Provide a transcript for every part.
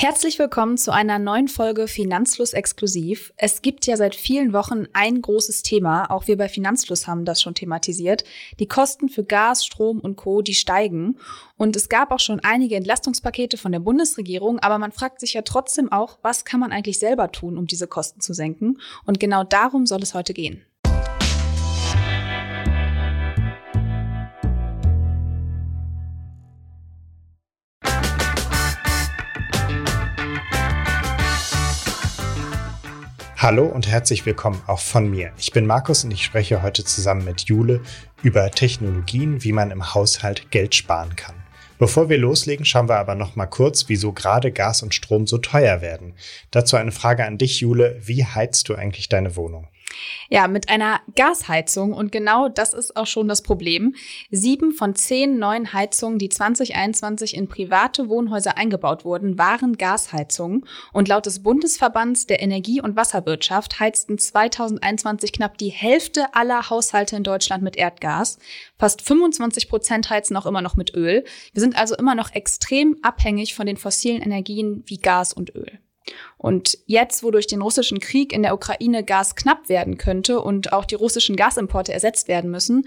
Herzlich willkommen zu einer neuen Folge Finanzfluss exklusiv. Es gibt ja seit vielen Wochen ein großes Thema, auch wir bei Finanzfluss haben das schon thematisiert. Die Kosten für Gas, Strom und Co, die steigen und es gab auch schon einige Entlastungspakete von der Bundesregierung, aber man fragt sich ja trotzdem auch, was kann man eigentlich selber tun, um diese Kosten zu senken? Und genau darum soll es heute gehen. Hallo und herzlich willkommen auch von mir. Ich bin Markus und ich spreche heute zusammen mit Jule über Technologien, wie man im Haushalt Geld sparen kann. Bevor wir loslegen, schauen wir aber noch mal kurz, wieso gerade Gas und Strom so teuer werden. Dazu eine Frage an dich, Jule. Wie heizt du eigentlich deine Wohnung? Ja, mit einer Gasheizung und genau das ist auch schon das Problem. Sieben von zehn neuen Heizungen, die 2021 in private Wohnhäuser eingebaut wurden, waren Gasheizungen und laut des Bundesverbands der Energie- und Wasserwirtschaft heizten 2021 knapp die Hälfte aller Haushalte in Deutschland mit Erdgas. Fast 25 Prozent heizen auch immer noch mit Öl. Wir sind also immer noch extrem abhängig von den fossilen Energien wie Gas und Öl. Und jetzt, wo durch den russischen Krieg in der Ukraine Gas knapp werden könnte und auch die russischen Gasimporte ersetzt werden müssen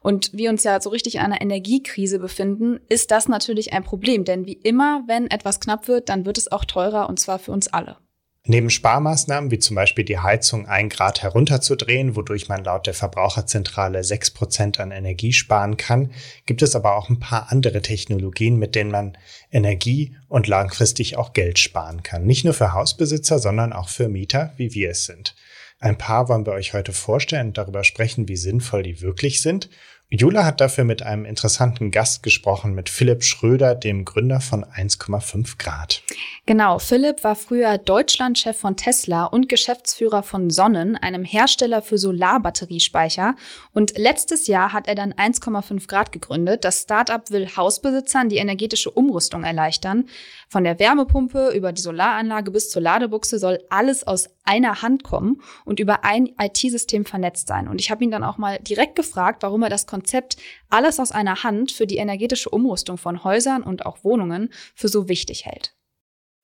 und wir uns ja so richtig in einer Energiekrise befinden, ist das natürlich ein Problem. Denn wie immer, wenn etwas knapp wird, dann wird es auch teurer und zwar für uns alle. Neben Sparmaßnahmen wie zum Beispiel die Heizung ein Grad herunterzudrehen, wodurch man laut der Verbraucherzentrale sechs Prozent an Energie sparen kann, gibt es aber auch ein paar andere Technologien, mit denen man Energie und langfristig auch Geld sparen kann. Nicht nur für Hausbesitzer, sondern auch für Mieter, wie wir es sind. Ein paar wollen wir euch heute vorstellen und darüber sprechen, wie sinnvoll die wirklich sind Jula hat dafür mit einem interessanten Gast gesprochen, mit Philipp Schröder, dem Gründer von 1,5 Grad. Genau, Philipp war früher Deutschlandchef von Tesla und Geschäftsführer von Sonnen, einem Hersteller für Solarbatteriespeicher. Und letztes Jahr hat er dann 1,5 Grad gegründet. Das Startup will Hausbesitzern die energetische Umrüstung erleichtern. Von der Wärmepumpe über die Solaranlage bis zur Ladebuchse soll alles aus einer Hand kommen und über ein IT-System vernetzt sein. Und ich habe ihn dann auch mal direkt gefragt, warum er das Konzept alles aus einer Hand für die energetische Umrüstung von Häusern und auch Wohnungen für so wichtig hält.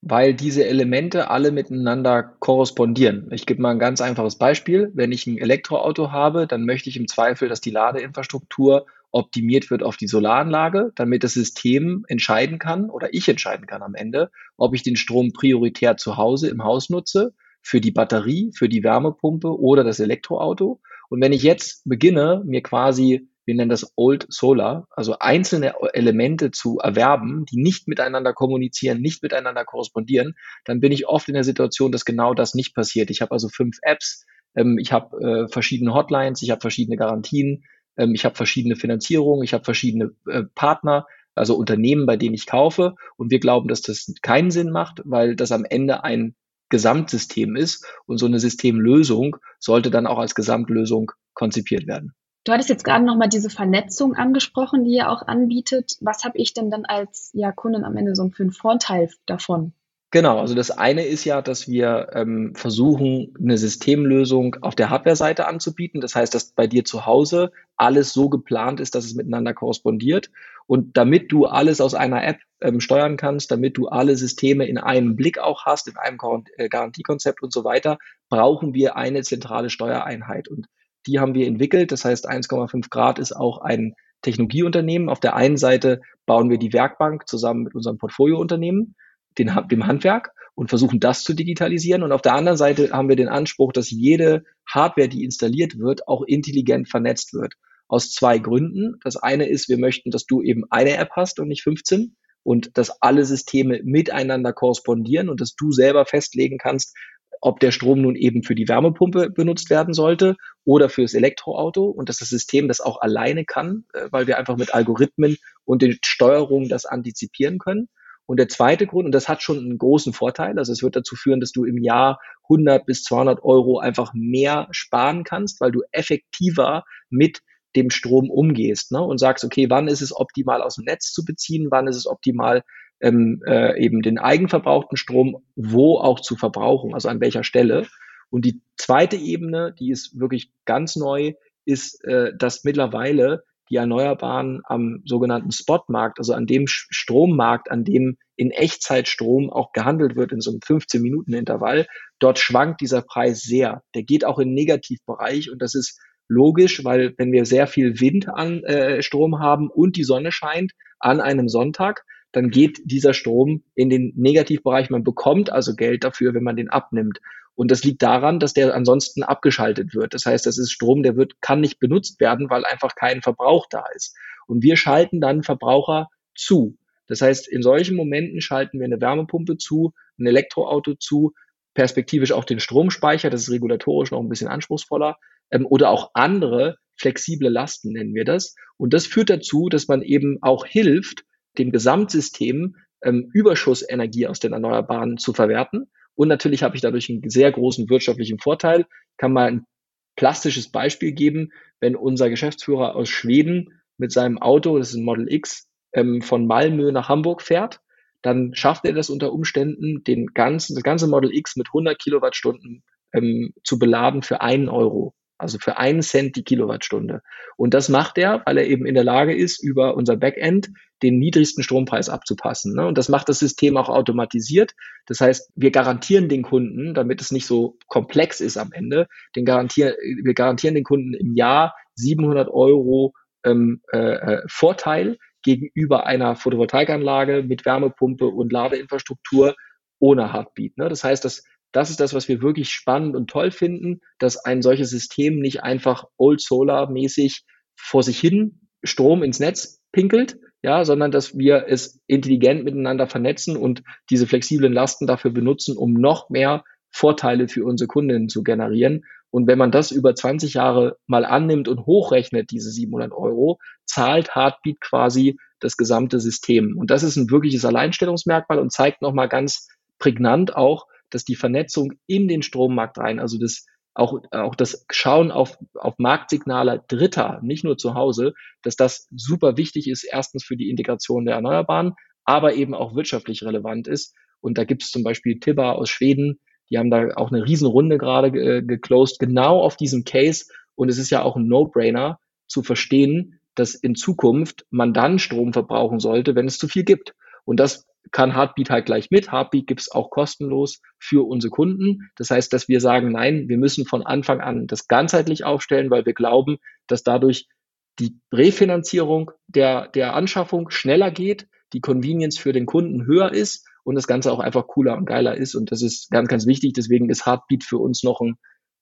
Weil diese Elemente alle miteinander korrespondieren. Ich gebe mal ein ganz einfaches Beispiel. Wenn ich ein Elektroauto habe, dann möchte ich im Zweifel, dass die Ladeinfrastruktur optimiert wird auf die Solaranlage, damit das System entscheiden kann oder ich entscheiden kann am Ende, ob ich den Strom prioritär zu Hause im Haus nutze für die Batterie, für die Wärmepumpe oder das Elektroauto. Und wenn ich jetzt beginne, mir quasi, wir nennen das Old Solar, also einzelne Elemente zu erwerben, die nicht miteinander kommunizieren, nicht miteinander korrespondieren, dann bin ich oft in der Situation, dass genau das nicht passiert. Ich habe also fünf Apps, ähm, ich habe äh, verschiedene Hotlines, ich habe verschiedene Garantien, ähm, ich habe verschiedene Finanzierungen, ich habe verschiedene äh, Partner, also Unternehmen, bei denen ich kaufe. Und wir glauben, dass das keinen Sinn macht, weil das am Ende ein Gesamtsystem ist. Und so eine Systemlösung sollte dann auch als Gesamtlösung konzipiert werden. Du hattest jetzt gerade nochmal diese Vernetzung angesprochen, die ihr auch anbietet. Was habe ich denn dann als ja, Kundin am Ende so für einen Vorteil davon? Genau, also das eine ist ja, dass wir ähm, versuchen, eine Systemlösung auf der Hardware-Seite anzubieten. Das heißt, dass bei dir zu Hause alles so geplant ist, dass es miteinander korrespondiert. Und damit du alles aus einer App ähm, steuern kannst, damit du alle Systeme in einem Blick auch hast, in einem äh, Garantiekonzept und so weiter, brauchen wir eine zentrale Steuereinheit. Und die haben wir entwickelt. Das heißt, 1,5 Grad ist auch ein Technologieunternehmen. Auf der einen Seite bauen wir die Werkbank zusammen mit unserem Portfoliounternehmen den, dem Handwerk und versuchen das zu digitalisieren. Und auf der anderen Seite haben wir den Anspruch, dass jede Hardware, die installiert wird, auch intelligent vernetzt wird. Aus zwei Gründen. Das eine ist, wir möchten, dass du eben eine App hast und nicht 15 und dass alle Systeme miteinander korrespondieren und dass du selber festlegen kannst, ob der Strom nun eben für die Wärmepumpe benutzt werden sollte oder fürs Elektroauto und dass das System das auch alleine kann, äh, weil wir einfach mit Algorithmen und den Steuerungen das antizipieren können. Und der zweite Grund, und das hat schon einen großen Vorteil, also es wird dazu führen, dass du im Jahr 100 bis 200 Euro einfach mehr sparen kannst, weil du effektiver mit dem Strom umgehst ne? und sagst, okay, wann ist es optimal aus dem Netz zu beziehen, wann ist es optimal ähm, äh, eben den eigenverbrauchten Strom wo auch zu verbrauchen, also an welcher Stelle. Und die zweite Ebene, die ist wirklich ganz neu, ist, äh, dass mittlerweile die Erneuerbaren am sogenannten Spotmarkt, also an dem Strommarkt, an dem in Echtzeit Strom auch gehandelt wird in so einem 15-Minuten-Intervall, dort schwankt dieser Preis sehr. Der geht auch in Negativbereich und das ist logisch, weil wenn wir sehr viel Wind an äh, Strom haben und die Sonne scheint an einem Sonntag, dann geht dieser Strom in den Negativbereich. Man bekommt also Geld dafür, wenn man den abnimmt. Und das liegt daran, dass der ansonsten abgeschaltet wird. Das heißt, das ist Strom, der wird, kann nicht benutzt werden, weil einfach kein Verbrauch da ist. Und wir schalten dann Verbraucher zu. Das heißt, in solchen Momenten schalten wir eine Wärmepumpe zu, ein Elektroauto zu, perspektivisch auch den Stromspeicher, das ist regulatorisch noch ein bisschen anspruchsvoller, ähm, oder auch andere flexible Lasten nennen wir das. Und das führt dazu, dass man eben auch hilft, dem Gesamtsystem ähm, Überschussenergie aus den Erneuerbaren zu verwerten und natürlich habe ich dadurch einen sehr großen wirtschaftlichen Vorteil. Ich kann mal ein plastisches Beispiel geben. Wenn unser Geschäftsführer aus Schweden mit seinem Auto, das ist ein Model X, ähm, von Malmö nach Hamburg fährt, dann schafft er das unter Umständen, den ganzen, das ganze Model X mit 100 Kilowattstunden ähm, zu beladen für einen Euro. Also für einen Cent die Kilowattstunde. Und das macht er, weil er eben in der Lage ist, über unser Backend den niedrigsten Strompreis abzupassen. Ne? Und das macht das System auch automatisiert. Das heißt, wir garantieren den Kunden, damit es nicht so komplex ist am Ende, den garantieren, wir garantieren den Kunden im Jahr 700 Euro ähm, äh, äh, Vorteil gegenüber einer Photovoltaikanlage mit Wärmepumpe und Ladeinfrastruktur ohne Heartbeat. Ne? Das heißt, dass das ist das, was wir wirklich spannend und toll finden, dass ein solches System nicht einfach Old Solar mäßig vor sich hin Strom ins Netz pinkelt, ja, sondern dass wir es intelligent miteinander vernetzen und diese flexiblen Lasten dafür benutzen, um noch mehr Vorteile für unsere Kundinnen zu generieren. Und wenn man das über 20 Jahre mal annimmt und hochrechnet, diese 700 Euro, zahlt Heartbeat quasi das gesamte System. Und das ist ein wirkliches Alleinstellungsmerkmal und zeigt nochmal ganz prägnant auch, dass die Vernetzung in den Strommarkt rein, also das auch, auch das Schauen auf, auf Marktsignale Dritter, nicht nur zu Hause, dass das super wichtig ist, erstens für die Integration der Erneuerbaren, aber eben auch wirtschaftlich relevant ist. Und da gibt es zum Beispiel Tibba aus Schweden, die haben da auch eine Riesenrunde gerade äh, geclosed, genau auf diesem Case. Und es ist ja auch ein No-Brainer zu verstehen, dass in Zukunft man dann Strom verbrauchen sollte, wenn es zu viel gibt. Und das kann Heartbeat halt gleich mit. Heartbeat gibt es auch kostenlos für unsere Kunden. Das heißt, dass wir sagen, nein, wir müssen von Anfang an das ganzheitlich aufstellen, weil wir glauben, dass dadurch die Refinanzierung der, der Anschaffung schneller geht, die Convenience für den Kunden höher ist und das Ganze auch einfach cooler und geiler ist. Und das ist ganz, ganz wichtig. Deswegen ist Heartbeat für uns noch ein,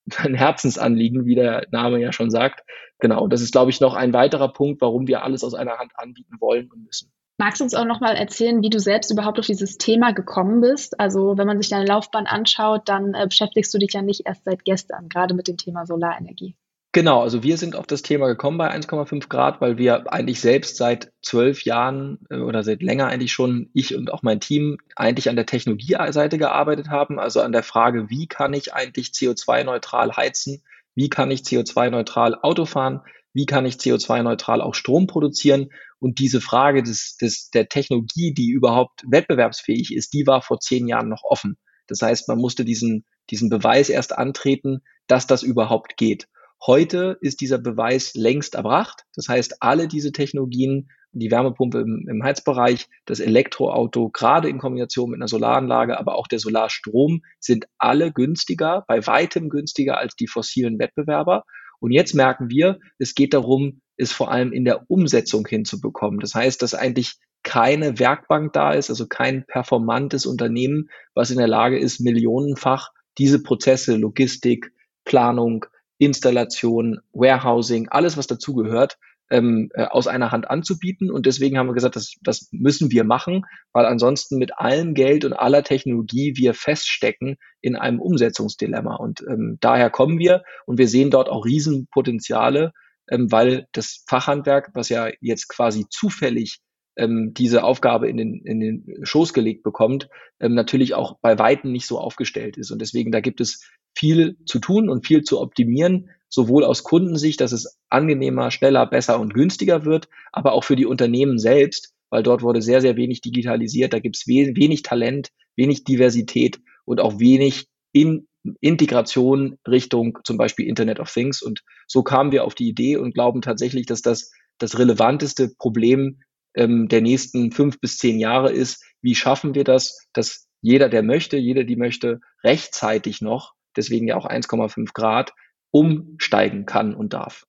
ein Herzensanliegen, wie der Name ja schon sagt. Genau, das ist, glaube ich, noch ein weiterer Punkt, warum wir alles aus einer Hand anbieten wollen und müssen. Magst du uns auch noch mal erzählen, wie du selbst überhaupt auf dieses Thema gekommen bist? Also wenn man sich deine Laufbahn anschaut, dann äh, beschäftigst du dich ja nicht erst seit gestern, gerade mit dem Thema Solarenergie. Genau, also wir sind auf das Thema gekommen bei 1,5 Grad, weil wir eigentlich selbst seit zwölf Jahren äh, oder seit länger eigentlich schon, ich und auch mein Team, eigentlich an der Technologieseite gearbeitet haben, also an der Frage, wie kann ich eigentlich CO2-neutral heizen, wie kann ich CO2-neutral Auto fahren, wie kann ich CO2-neutral auch Strom produzieren und diese Frage des, des, der Technologie, die überhaupt wettbewerbsfähig ist, die war vor zehn Jahren noch offen. Das heißt, man musste diesen, diesen Beweis erst antreten, dass das überhaupt geht. Heute ist dieser Beweis längst erbracht. Das heißt, alle diese Technologien, die Wärmepumpe im, im Heizbereich, das Elektroauto, gerade in Kombination mit einer Solaranlage, aber auch der Solarstrom, sind alle günstiger, bei weitem günstiger als die fossilen Wettbewerber. Und jetzt merken wir, es geht darum, es vor allem in der Umsetzung hinzubekommen. Das heißt, dass eigentlich keine Werkbank da ist, also kein performantes Unternehmen, was in der Lage ist, millionenfach diese Prozesse, Logistik, Planung, Installation, Warehousing, alles, was dazugehört, ähm, äh, aus einer Hand anzubieten. Und deswegen haben wir gesagt, das, das müssen wir machen, weil ansonsten mit allem Geld und aller Technologie wir feststecken in einem Umsetzungsdilemma. Und ähm, daher kommen wir und wir sehen dort auch Riesenpotenziale, ähm, weil das Fachhandwerk, was ja jetzt quasi zufällig ähm, diese Aufgabe in den, in den Schoß gelegt bekommt, ähm, natürlich auch bei Weitem nicht so aufgestellt ist. Und deswegen, da gibt es viel zu tun und viel zu optimieren, sowohl aus Kundensicht, dass es angenehmer, schneller, besser und günstiger wird, aber auch für die Unternehmen selbst, weil dort wurde sehr, sehr wenig digitalisiert, da gibt es we wenig Talent, wenig Diversität und auch wenig in Integration Richtung zum Beispiel Internet of Things. Und so kamen wir auf die Idee und glauben tatsächlich, dass das das relevanteste Problem ähm, der nächsten fünf bis zehn Jahre ist, wie schaffen wir das, dass jeder, der möchte, jeder, die möchte, rechtzeitig noch, deswegen ja auch 1,5 Grad, umsteigen kann und darf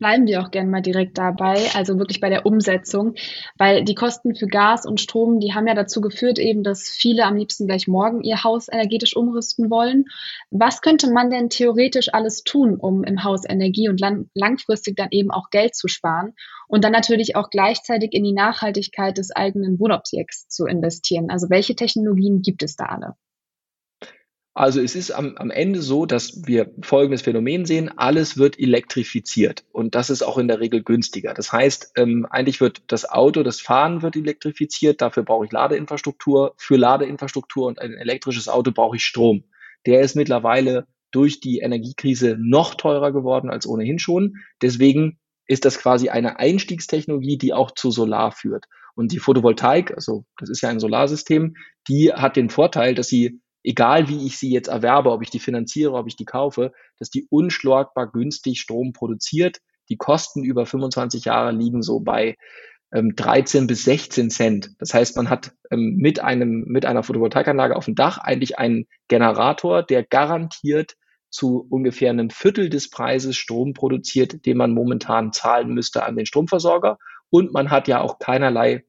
bleiben wir auch gerne mal direkt dabei, also wirklich bei der Umsetzung, weil die Kosten für Gas und Strom, die haben ja dazu geführt eben, dass viele am liebsten gleich morgen ihr Haus energetisch umrüsten wollen. Was könnte man denn theoretisch alles tun, um im Haus Energie und lang langfristig dann eben auch Geld zu sparen und dann natürlich auch gleichzeitig in die Nachhaltigkeit des eigenen Wohnobjekts zu investieren? Also welche Technologien gibt es da alle? Also es ist am, am Ende so, dass wir folgendes Phänomen sehen, alles wird elektrifiziert und das ist auch in der Regel günstiger. Das heißt, ähm, eigentlich wird das Auto, das Fahren wird elektrifiziert, dafür brauche ich Ladeinfrastruktur, für Ladeinfrastruktur und ein elektrisches Auto brauche ich Strom. Der ist mittlerweile durch die Energiekrise noch teurer geworden als ohnehin schon. Deswegen ist das quasi eine Einstiegstechnologie, die auch zu Solar führt. Und die Photovoltaik, also das ist ja ein Solarsystem, die hat den Vorteil, dass sie egal wie ich sie jetzt erwerbe, ob ich die finanziere, ob ich die kaufe, dass die unschlagbar günstig Strom produziert. Die Kosten über 25 Jahre liegen so bei ähm, 13 bis 16 Cent. Das heißt, man hat ähm, mit einem, mit einer Photovoltaikanlage auf dem Dach eigentlich einen Generator, der garantiert zu ungefähr einem Viertel des Preises Strom produziert, den man momentan zahlen müsste an den Stromversorger. Und man hat ja auch keinerlei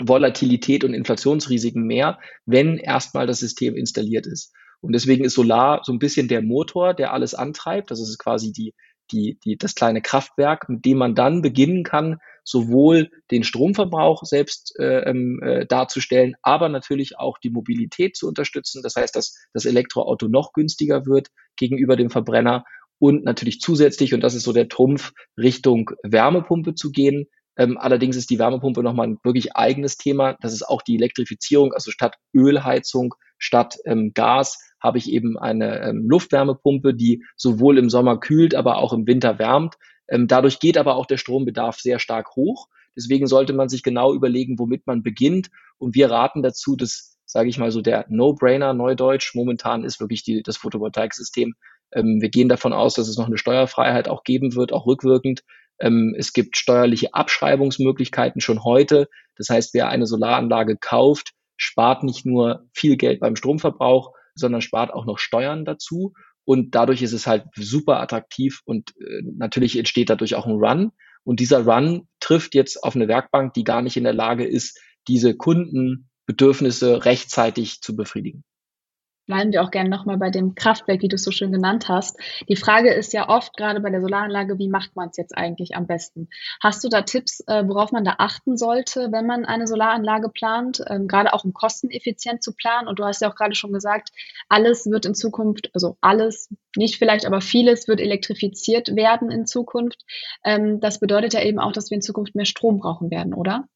Volatilität und Inflationsrisiken mehr, wenn erstmal das System installiert ist. Und deswegen ist Solar so ein bisschen der Motor, der alles antreibt. Das ist quasi die, die, die, das kleine Kraftwerk, mit dem man dann beginnen kann, sowohl den Stromverbrauch selbst äh, ähm, äh, darzustellen, aber natürlich auch die Mobilität zu unterstützen. Das heißt, dass das Elektroauto noch günstiger wird gegenüber dem Verbrenner und natürlich zusätzlich, und das ist so der Trumpf, Richtung Wärmepumpe zu gehen, ähm, allerdings ist die Wärmepumpe nochmal ein wirklich eigenes Thema. Das ist auch die Elektrifizierung. Also statt Ölheizung, statt ähm, Gas habe ich eben eine ähm, Luftwärmepumpe, die sowohl im Sommer kühlt, aber auch im Winter wärmt. Ähm, dadurch geht aber auch der Strombedarf sehr stark hoch. Deswegen sollte man sich genau überlegen, womit man beginnt. Und wir raten dazu, dass, sage ich mal so, der No-Brainer Neudeutsch momentan ist wirklich die, das Photovoltaiksystem. Ähm, wir gehen davon aus, dass es noch eine Steuerfreiheit auch geben wird, auch rückwirkend. Ähm, es gibt steuerliche Abschreibungsmöglichkeiten schon heute. Das heißt, wer eine Solaranlage kauft, spart nicht nur viel Geld beim Stromverbrauch, sondern spart auch noch Steuern dazu. Und dadurch ist es halt super attraktiv und äh, natürlich entsteht dadurch auch ein Run. Und dieser Run trifft jetzt auf eine Werkbank, die gar nicht in der Lage ist, diese Kundenbedürfnisse rechtzeitig zu befriedigen bleiben wir auch gerne nochmal bei dem Kraftwerk, wie du es so schön genannt hast. Die Frage ist ja oft, gerade bei der Solaranlage, wie macht man es jetzt eigentlich am besten? Hast du da Tipps, äh, worauf man da achten sollte, wenn man eine Solaranlage plant, ähm, gerade auch um kosteneffizient zu planen? Und du hast ja auch gerade schon gesagt, alles wird in Zukunft, also alles, nicht vielleicht, aber vieles wird elektrifiziert werden in Zukunft. Ähm, das bedeutet ja eben auch, dass wir in Zukunft mehr Strom brauchen werden, oder?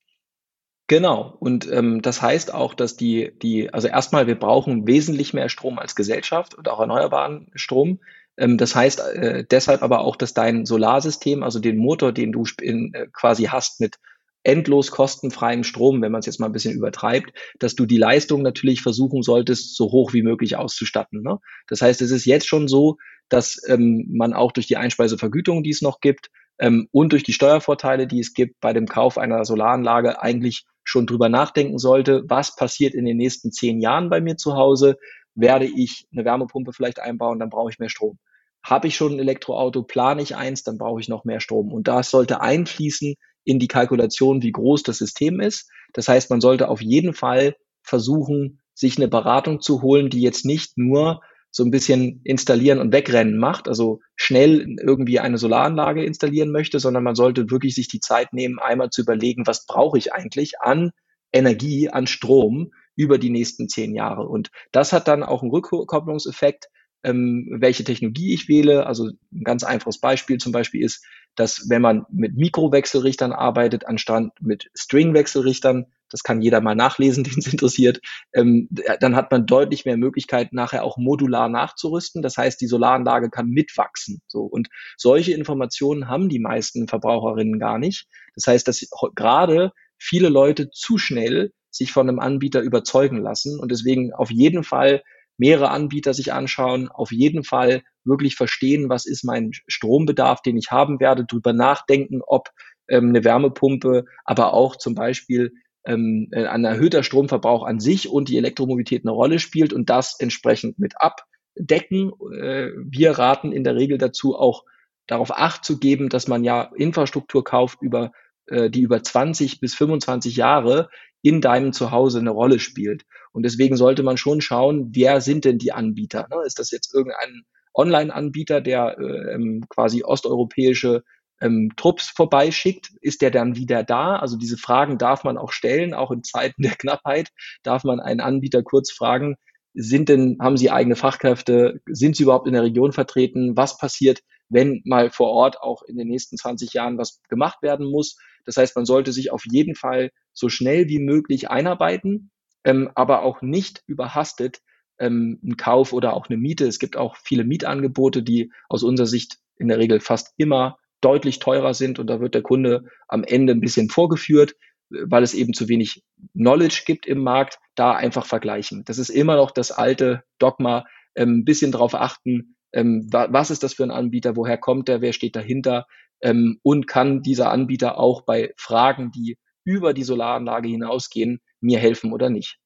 Genau. Und ähm, das heißt auch, dass die, die, also erstmal, wir brauchen wesentlich mehr Strom als Gesellschaft und auch erneuerbaren Strom. Ähm, das heißt äh, deshalb aber auch, dass dein Solarsystem, also den Motor, den du in, äh, quasi hast mit endlos kostenfreiem Strom, wenn man es jetzt mal ein bisschen übertreibt, dass du die Leistung natürlich versuchen solltest, so hoch wie möglich auszustatten. Ne? Das heißt, es ist jetzt schon so, dass ähm, man auch durch die Einspeisevergütung, die es noch gibt, ähm, und durch die Steuervorteile, die es gibt bei dem Kauf einer Solaranlage, eigentlich schon drüber nachdenken sollte, was passiert in den nächsten zehn Jahren bei mir zu Hause. Werde ich eine Wärmepumpe vielleicht einbauen, dann brauche ich mehr Strom. Habe ich schon ein Elektroauto, plane ich eins, dann brauche ich noch mehr Strom. Und das sollte einfließen in die Kalkulation, wie groß das System ist. Das heißt, man sollte auf jeden Fall versuchen, sich eine Beratung zu holen, die jetzt nicht nur so ein bisschen installieren und wegrennen macht, also schnell irgendwie eine Solaranlage installieren möchte, sondern man sollte wirklich sich die Zeit nehmen, einmal zu überlegen, was brauche ich eigentlich an Energie, an Strom über die nächsten zehn Jahre. Und das hat dann auch einen Rückkopplungseffekt, ähm, welche Technologie ich wähle. Also ein ganz einfaches Beispiel zum Beispiel ist, dass wenn man mit Mikrowechselrichtern arbeitet, anstatt mit Stringwechselrichtern, das kann jeder mal nachlesen, den es interessiert, ähm, dann hat man deutlich mehr Möglichkeit, nachher auch modular nachzurüsten. Das heißt, die Solaranlage kann mitwachsen. So. Und solche Informationen haben die meisten Verbraucherinnen gar nicht. Das heißt, dass gerade viele Leute zu schnell sich von einem Anbieter überzeugen lassen und deswegen auf jeden Fall mehrere Anbieter sich anschauen, auf jeden Fall wirklich verstehen, was ist mein Strombedarf, den ich haben werde, drüber nachdenken, ob ähm, eine Wärmepumpe, aber auch zum Beispiel ähm, ein erhöhter Stromverbrauch an sich und die Elektromobilität eine Rolle spielt und das entsprechend mit abdecken. Äh, wir raten in der Regel dazu auch darauf acht zu geben, dass man ja Infrastruktur kauft über äh, die über 20 bis 25 Jahre in deinem Zuhause eine Rolle spielt. Und deswegen sollte man schon schauen, wer sind denn die Anbieter? Ne? Ist das jetzt irgendein Online-Anbieter, der äh, ähm, quasi osteuropäische ähm, Trupps vorbeischickt, ist der dann wieder da? Also diese Fragen darf man auch stellen, auch in Zeiten der Knappheit darf man einen Anbieter kurz fragen, sind denn, haben sie eigene Fachkräfte? Sind sie überhaupt in der Region vertreten? Was passiert, wenn mal vor Ort auch in den nächsten 20 Jahren was gemacht werden muss? Das heißt, man sollte sich auf jeden Fall so schnell wie möglich einarbeiten, ähm, aber auch nicht überhastet ähm, einen Kauf oder auch eine Miete. Es gibt auch viele Mietangebote, die aus unserer Sicht in der Regel fast immer deutlich teurer sind und da wird der Kunde am Ende ein bisschen vorgeführt, weil es eben zu wenig Knowledge gibt im Markt, da einfach vergleichen. Das ist immer noch das alte Dogma, ähm, ein bisschen drauf achten, ähm, was ist das für ein Anbieter, woher kommt der, wer steht dahinter ähm, und kann dieser Anbieter auch bei Fragen, die über die Solaranlage hinausgehen, mir helfen oder nicht.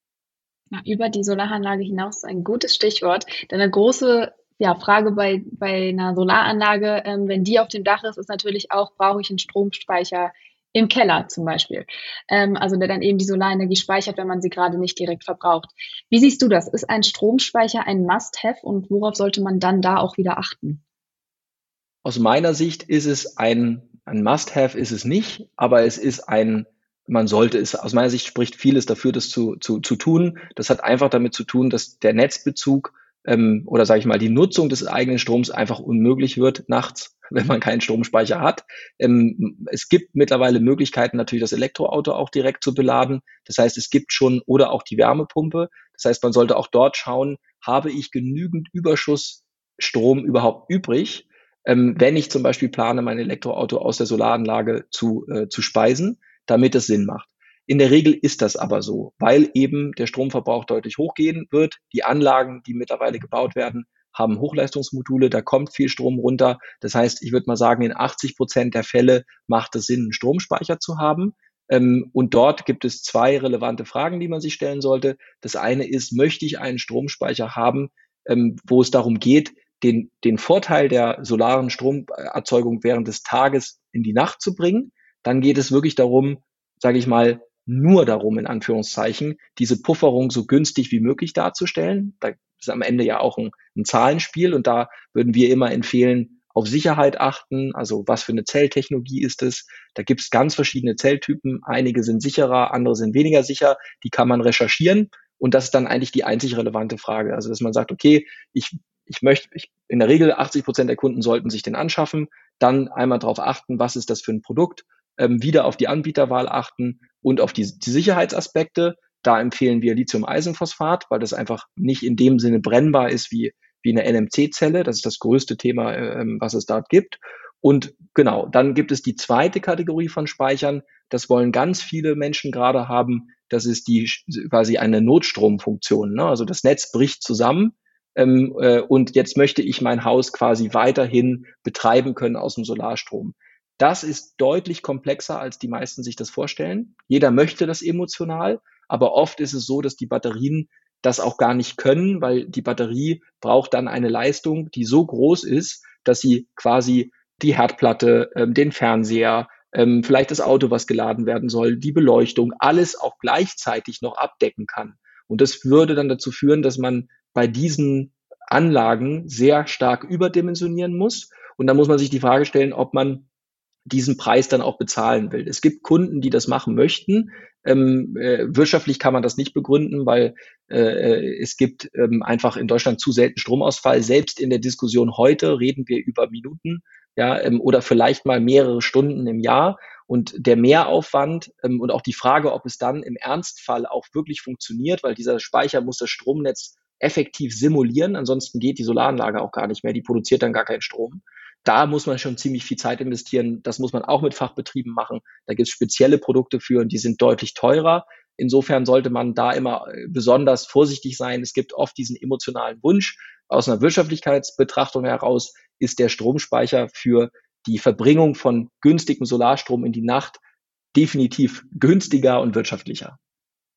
Ja, über die Solaranlage hinaus ist ein gutes Stichwort, denn eine große ja, Frage bei, bei einer Solaranlage, ähm, wenn die auf dem Dach ist, ist natürlich auch, brauche ich einen Stromspeicher im Keller zum Beispiel. Ähm, also der dann eben die Solarenergie speichert, wenn man sie gerade nicht direkt verbraucht. Wie siehst du das? Ist ein Stromspeicher ein Must-Have und worauf sollte man dann da auch wieder achten? Aus meiner Sicht ist es ein, ein Must-Have ist es nicht, aber es ist ein man sollte es, aus meiner Sicht spricht vieles dafür, das zu, zu, zu tun. Das hat einfach damit zu tun, dass der Netzbezug ähm, oder sage ich mal die Nutzung des eigenen Stroms einfach unmöglich wird nachts, wenn man keinen Stromspeicher hat. Ähm, es gibt mittlerweile Möglichkeiten, natürlich das Elektroauto auch direkt zu beladen. Das heißt, es gibt schon oder auch die Wärmepumpe. Das heißt, man sollte auch dort schauen, habe ich genügend Überschussstrom überhaupt übrig, ähm, wenn ich zum Beispiel plane, mein Elektroauto aus der Solaranlage zu, äh, zu speisen, damit es Sinn macht. In der Regel ist das aber so, weil eben der Stromverbrauch deutlich hochgehen wird. Die Anlagen, die mittlerweile gebaut werden, haben Hochleistungsmodule, da kommt viel Strom runter. Das heißt, ich würde mal sagen, in 80 Prozent der Fälle macht es Sinn, einen Stromspeicher zu haben. Ähm, und dort gibt es zwei relevante Fragen, die man sich stellen sollte. Das eine ist, möchte ich einen Stromspeicher haben, ähm, wo es darum geht, den, den Vorteil der solaren Stromerzeugung während des Tages in die Nacht zu bringen. Dann geht es wirklich darum, sage ich mal, nur darum, in Anführungszeichen, diese Pufferung so günstig wie möglich darzustellen. Da ist am Ende ja auch ein, ein Zahlenspiel und da würden wir immer empfehlen, auf Sicherheit achten, also was für eine Zelltechnologie ist es. Da gibt es ganz verschiedene Zelltypen. Einige sind sicherer, andere sind weniger sicher. Die kann man recherchieren und das ist dann eigentlich die einzig relevante Frage. Also dass man sagt, okay, ich, ich möchte, ich, in der Regel 80 Prozent der Kunden sollten sich den anschaffen, dann einmal darauf achten, was ist das für ein Produkt, ähm, wieder auf die Anbieterwahl achten und auf die, die Sicherheitsaspekte. Da empfehlen wir Lithium-Eisenphosphat, weil das einfach nicht in dem Sinne brennbar ist wie, wie eine NMC-Zelle. Das ist das größte Thema, ähm, was es dort gibt. Und genau, dann gibt es die zweite Kategorie von Speichern. Das wollen ganz viele Menschen gerade haben. Das ist die quasi eine Notstromfunktion. Ne? Also das Netz bricht zusammen. Ähm, äh, und jetzt möchte ich mein Haus quasi weiterhin betreiben können aus dem Solarstrom. Das ist deutlich komplexer, als die meisten sich das vorstellen. Jeder möchte das emotional, aber oft ist es so, dass die Batterien das auch gar nicht können, weil die Batterie braucht dann eine Leistung, die so groß ist, dass sie quasi die Herdplatte, ähm, den Fernseher, ähm, vielleicht das Auto, was geladen werden soll, die Beleuchtung, alles auch gleichzeitig noch abdecken kann. Und das würde dann dazu führen, dass man bei diesen Anlagen sehr stark überdimensionieren muss. Und da muss man sich die Frage stellen, ob man diesen Preis dann auch bezahlen will. Es gibt Kunden, die das machen möchten. Ähm, äh, wirtschaftlich kann man das nicht begründen, weil äh, äh, es gibt ähm, einfach in Deutschland zu selten Stromausfall. Selbst in der Diskussion heute reden wir über Minuten ja, ähm, oder vielleicht mal mehrere Stunden im Jahr. Und der Mehraufwand ähm, und auch die Frage, ob es dann im Ernstfall auch wirklich funktioniert, weil dieser Speicher muss das Stromnetz effektiv simulieren, ansonsten geht die Solaranlage auch gar nicht mehr, die produziert dann gar keinen Strom da muss man schon ziemlich viel Zeit investieren. Das muss man auch mit Fachbetrieben machen. Da gibt es spezielle Produkte für und die sind deutlich teurer. Insofern sollte man da immer äh, besonders vorsichtig sein. Es gibt oft diesen emotionalen Wunsch. Aus einer Wirtschaftlichkeitsbetrachtung heraus ist der Stromspeicher für die Verbringung von günstigem Solarstrom in die Nacht definitiv günstiger und wirtschaftlicher.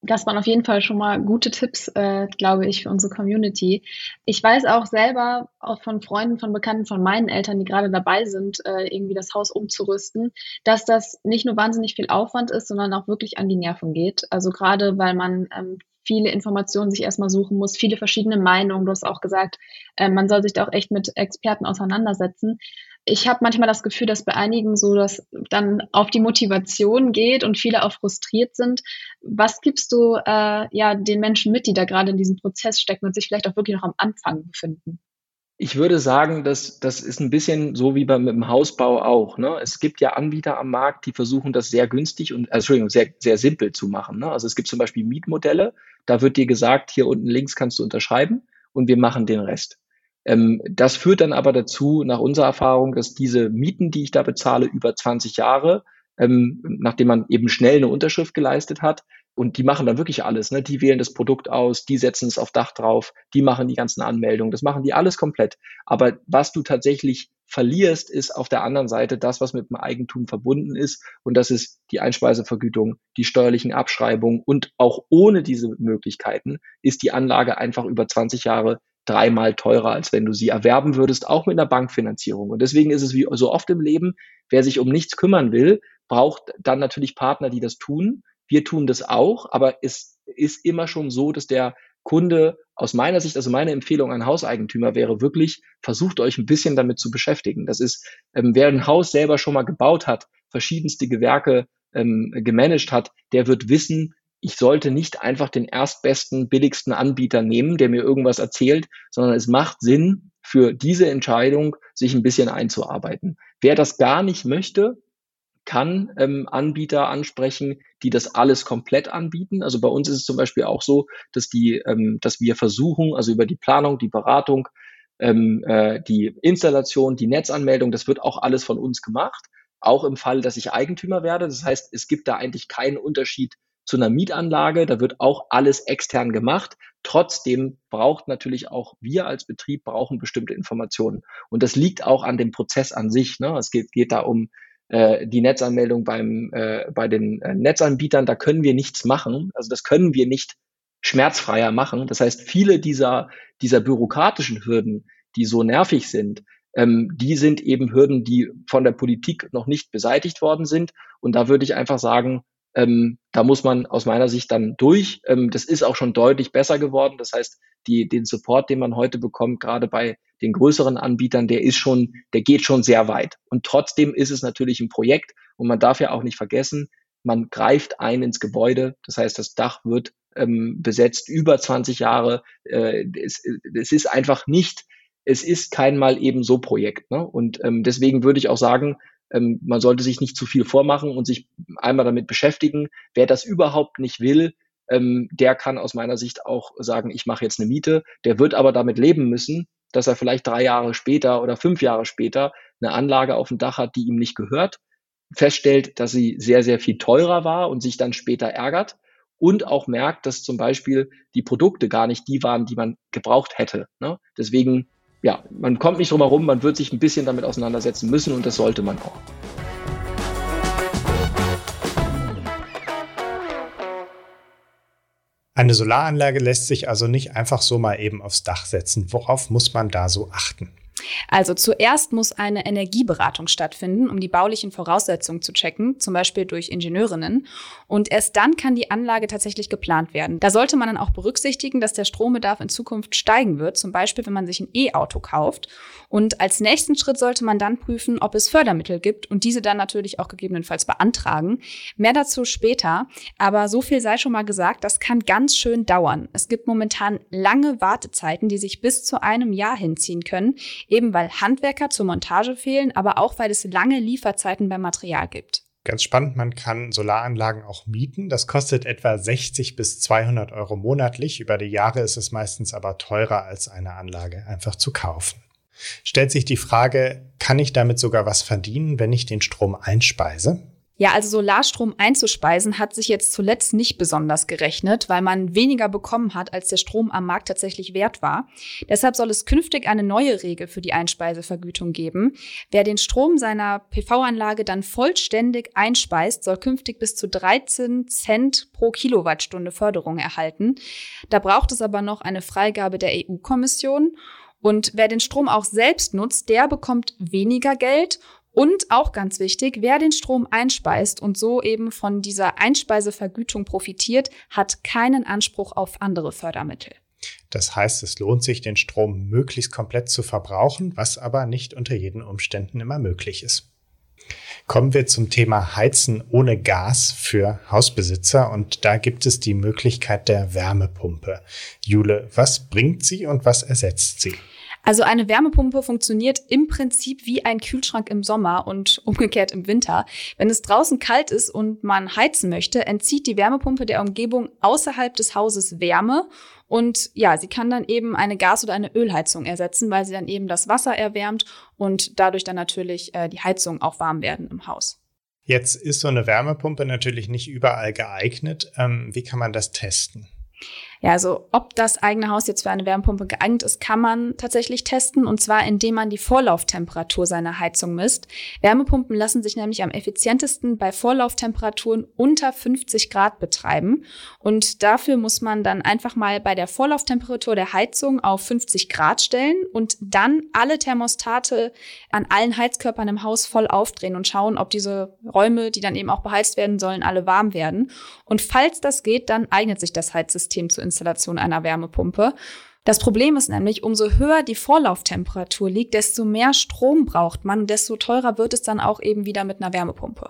Das waren auf jeden Fall schon mal gute Tipps, äh, glaube ich, für unsere Community. Ich weiß auch selber auch von Freunden, von Bekannten, von meinen Eltern, die gerade dabei sind, äh, irgendwie das Haus umzurüsten, dass das nicht nur wahnsinnig viel Aufwand ist, sondern auch wirklich an die Nerven geht. Also gerade, weil man ähm, viele Informationen sich erstmal suchen muss, viele verschiedene Meinungen. Du hast auch gesagt, äh, man soll sich da auch echt mit Experten auseinandersetzen ich habe manchmal das Gefühl, dass bei einigen so das dann auf die Motivation geht und viele auch frustriert sind. Was gibst du äh, ja den Menschen mit, die da gerade in diesem Prozess stecken und sich vielleicht auch wirklich noch am Anfang befinden? Ich würde sagen, dass das ist ein bisschen so wie beim mit dem Hausbau auch. Ne? Es gibt ja Anbieter am Markt, die versuchen, das sehr günstig und äh, Entschuldigung, sehr, sehr simpel zu machen. Ne? Also es gibt zum Beispiel Mietmodelle, da wird dir gesagt, hier unten links kannst du unterschreiben und wir machen den Rest. Ähm, das führt dann aber dazu, nach unserer Erfahrung, dass diese Mieten, die ich da bezahle, über 20 Jahre, ähm, nachdem man eben schnell eine Unterschrift geleistet hat, und die machen dann wirklich alles. Ne? Die wählen das Produkt aus, die setzen es auf Dach drauf, die machen die ganzen Anmeldungen, das machen die alles komplett. Aber was du tatsächlich verlierst, ist auf der anderen Seite das, was mit dem Eigentum verbunden ist. Und das ist die Einspeisevergütung, die steuerlichen Abschreibungen. Und auch ohne diese Möglichkeiten ist die Anlage einfach über 20 Jahre dreimal teurer, als wenn du sie erwerben würdest, auch mit einer Bankfinanzierung. Und deswegen ist es wie so oft im Leben, wer sich um nichts kümmern will, braucht dann natürlich Partner, die das tun. Wir tun das auch, aber es ist immer schon so, dass der Kunde aus meiner Sicht, also meine Empfehlung an Hauseigentümer wäre wirklich, versucht euch ein bisschen damit zu beschäftigen. Das ist, ähm, wer ein Haus selber schon mal gebaut hat, verschiedenste Gewerke ähm, gemanagt hat, der wird wissen, ich sollte nicht einfach den erstbesten, billigsten Anbieter nehmen, der mir irgendwas erzählt, sondern es macht Sinn, für diese Entscheidung sich ein bisschen einzuarbeiten. Wer das gar nicht möchte, kann ähm, Anbieter ansprechen, die das alles komplett anbieten. Also bei uns ist es zum Beispiel auch so, dass die, ähm, dass wir versuchen, also über die Planung, die Beratung, ähm, äh, die Installation, die Netzanmeldung, das wird auch alles von uns gemacht. Auch im Fall, dass ich Eigentümer werde. Das heißt, es gibt da eigentlich keinen Unterschied zu einer Mietanlage. Da wird auch alles extern gemacht. Trotzdem braucht natürlich auch wir als Betrieb brauchen bestimmte Informationen. Und das liegt auch an dem Prozess an sich. Ne? Es geht, geht da um äh, die Netzanmeldung beim, äh, bei den äh, Netzanbietern. Da können wir nichts machen. Also das können wir nicht schmerzfreier machen. Das heißt, viele dieser, dieser bürokratischen Hürden, die so nervig sind, ähm, die sind eben Hürden, die von der Politik noch nicht beseitigt worden sind. Und da würde ich einfach sagen, ähm, da muss man aus meiner Sicht dann durch. Ähm, das ist auch schon deutlich besser geworden. Das heißt, die, den Support, den man heute bekommt, gerade bei den größeren Anbietern, der ist schon, der geht schon sehr weit. Und trotzdem ist es natürlich ein Projekt und man darf ja auch nicht vergessen, man greift ein ins Gebäude. Das heißt, das Dach wird ähm, besetzt über 20 Jahre. Äh, es, es ist einfach nicht, es ist kein mal eben so Projekt. Ne? Und ähm, deswegen würde ich auch sagen, ähm, man sollte sich nicht zu viel vormachen und sich einmal damit beschäftigen. Wer das überhaupt nicht will, ähm, der kann aus meiner Sicht auch sagen, ich mache jetzt eine Miete. Der wird aber damit leben müssen, dass er vielleicht drei Jahre später oder fünf Jahre später eine Anlage auf dem Dach hat, die ihm nicht gehört, feststellt, dass sie sehr, sehr viel teurer war und sich dann später ärgert und auch merkt, dass zum Beispiel die Produkte gar nicht die waren, die man gebraucht hätte. Ne? Deswegen ja, man kommt nicht drum herum, man wird sich ein bisschen damit auseinandersetzen müssen und das sollte man auch. Eine Solaranlage lässt sich also nicht einfach so mal eben aufs Dach setzen. Worauf muss man da so achten? Also zuerst muss eine Energieberatung stattfinden, um die baulichen Voraussetzungen zu checken, zum Beispiel durch Ingenieurinnen. Und erst dann kann die Anlage tatsächlich geplant werden. Da sollte man dann auch berücksichtigen, dass der Strombedarf in Zukunft steigen wird, zum Beispiel wenn man sich ein E-Auto kauft. Und als nächsten Schritt sollte man dann prüfen, ob es Fördermittel gibt und diese dann natürlich auch gegebenenfalls beantragen. Mehr dazu später, aber so viel sei schon mal gesagt, das kann ganz schön dauern. Es gibt momentan lange Wartezeiten, die sich bis zu einem Jahr hinziehen können, eben weil Handwerker zur Montage fehlen, aber auch weil es lange Lieferzeiten beim Material gibt. Ganz spannend, man kann Solaranlagen auch mieten. Das kostet etwa 60 bis 200 Euro monatlich. Über die Jahre ist es meistens aber teurer als eine Anlage einfach zu kaufen. Stellt sich die Frage, kann ich damit sogar was verdienen, wenn ich den Strom einspeise? Ja, also Solarstrom einzuspeisen hat sich jetzt zuletzt nicht besonders gerechnet, weil man weniger bekommen hat, als der Strom am Markt tatsächlich wert war. Deshalb soll es künftig eine neue Regel für die Einspeisevergütung geben. Wer den Strom seiner PV-Anlage dann vollständig einspeist, soll künftig bis zu 13 Cent pro Kilowattstunde Förderung erhalten. Da braucht es aber noch eine Freigabe der EU-Kommission. Und wer den Strom auch selbst nutzt, der bekommt weniger Geld und auch ganz wichtig, wer den Strom einspeist und so eben von dieser Einspeisevergütung profitiert, hat keinen Anspruch auf andere Fördermittel. Das heißt, es lohnt sich, den Strom möglichst komplett zu verbrauchen, was aber nicht unter jeden Umständen immer möglich ist. Kommen wir zum Thema Heizen ohne Gas für Hausbesitzer und da gibt es die Möglichkeit der Wärmepumpe. Jule, was bringt sie und was ersetzt sie? Also eine Wärmepumpe funktioniert im Prinzip wie ein Kühlschrank im Sommer und umgekehrt im Winter. Wenn es draußen kalt ist und man heizen möchte, entzieht die Wärmepumpe der Umgebung außerhalb des Hauses Wärme und ja, sie kann dann eben eine Gas- oder eine Ölheizung ersetzen, weil sie dann eben das Wasser erwärmt und dadurch dann natürlich äh, die Heizung auch warm werden im Haus. Jetzt ist so eine Wärmepumpe natürlich nicht überall geeignet. Ähm, wie kann man das testen? Ja, also ob das eigene Haus jetzt für eine Wärmepumpe geeignet ist, kann man tatsächlich testen und zwar indem man die Vorlauftemperatur seiner Heizung misst. Wärmepumpen lassen sich nämlich am effizientesten bei Vorlauftemperaturen unter 50 Grad betreiben und dafür muss man dann einfach mal bei der Vorlauftemperatur der Heizung auf 50 Grad stellen und dann alle Thermostate an allen Heizkörpern im Haus voll aufdrehen und schauen, ob diese Räume, die dann eben auch beheizt werden sollen, alle warm werden. Und falls das geht, dann eignet sich das Heizsystem zur Installation einer Wärmepumpe. Das Problem ist nämlich, umso höher die Vorlauftemperatur liegt, desto mehr Strom braucht man, desto teurer wird es dann auch eben wieder mit einer Wärmepumpe.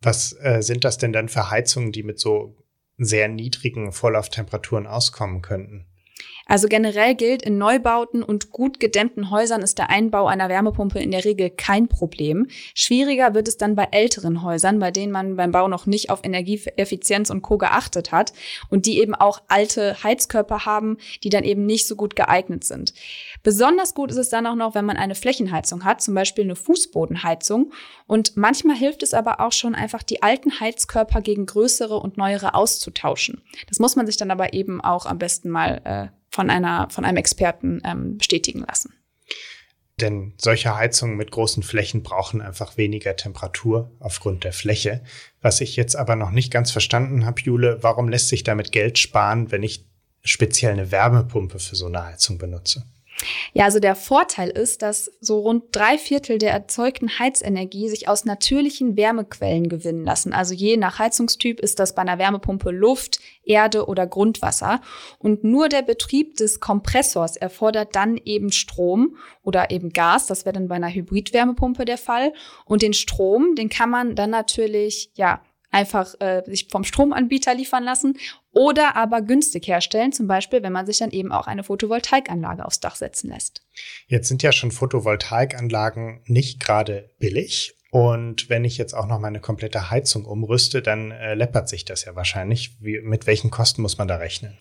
Was äh, sind das denn dann für Heizungen, die mit so sehr niedrigen Vorlauftemperaturen auskommen könnten? Also generell gilt, in Neubauten und gut gedämmten Häusern ist der Einbau einer Wärmepumpe in der Regel kein Problem. Schwieriger wird es dann bei älteren Häusern, bei denen man beim Bau noch nicht auf Energieeffizienz und Co. geachtet hat und die eben auch alte Heizkörper haben, die dann eben nicht so gut geeignet sind. Besonders gut ist es dann auch noch, wenn man eine Flächenheizung hat, zum Beispiel eine Fußbodenheizung. Und manchmal hilft es aber auch schon einfach, die alten Heizkörper gegen größere und neuere auszutauschen. Das muss man sich dann aber eben auch am besten mal äh, von, einer, von einem Experten ähm, bestätigen lassen. Denn solche Heizungen mit großen Flächen brauchen einfach weniger Temperatur aufgrund der Fläche. Was ich jetzt aber noch nicht ganz verstanden habe, Jule, warum lässt sich damit Geld sparen, wenn ich speziell eine Wärmepumpe für so eine Heizung benutze? Ja, also der Vorteil ist, dass so rund drei Viertel der erzeugten Heizenergie sich aus natürlichen Wärmequellen gewinnen lassen. Also je nach Heizungstyp ist das bei einer Wärmepumpe Luft, Erde oder Grundwasser. Und nur der Betrieb des Kompressors erfordert dann eben Strom oder eben Gas. Das wäre dann bei einer Hybridwärmepumpe der Fall. Und den Strom, den kann man dann natürlich, ja, einfach äh, sich vom Stromanbieter liefern lassen oder aber günstig herstellen, zum Beispiel, wenn man sich dann eben auch eine Photovoltaikanlage aufs Dach setzen lässt. Jetzt sind ja schon Photovoltaikanlagen nicht gerade billig. Und wenn ich jetzt auch noch meine komplette Heizung umrüste, dann äh, läppert sich das ja wahrscheinlich. Wie, mit welchen Kosten muss man da rechnen?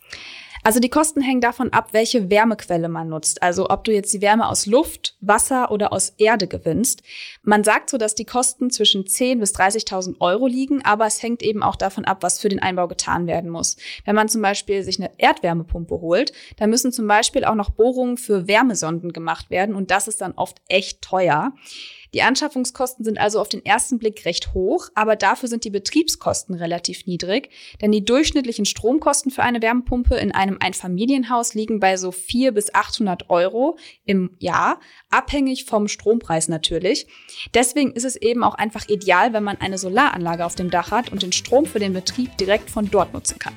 Also die Kosten hängen davon ab, welche Wärmequelle man nutzt. Also ob du jetzt die Wärme aus Luft, Wasser oder aus Erde gewinnst. Man sagt so, dass die Kosten zwischen 10.000 bis 30.000 Euro liegen, aber es hängt eben auch davon ab, was für den Einbau getan werden muss. Wenn man zum Beispiel sich eine Erdwärmepumpe holt, dann müssen zum Beispiel auch noch Bohrungen für Wärmesonden gemacht werden und das ist dann oft echt teuer. Die Anschaffungskosten sind also auf den ersten Blick recht hoch, aber dafür sind die Betriebskosten relativ niedrig, denn die durchschnittlichen Stromkosten für eine Wärmepumpe in einem Einfamilienhaus liegen bei so 400 bis 800 Euro im Jahr, abhängig vom Strompreis natürlich. Deswegen ist es eben auch einfach ideal, wenn man eine Solaranlage auf dem Dach hat und den Strom für den Betrieb direkt von dort nutzen kann.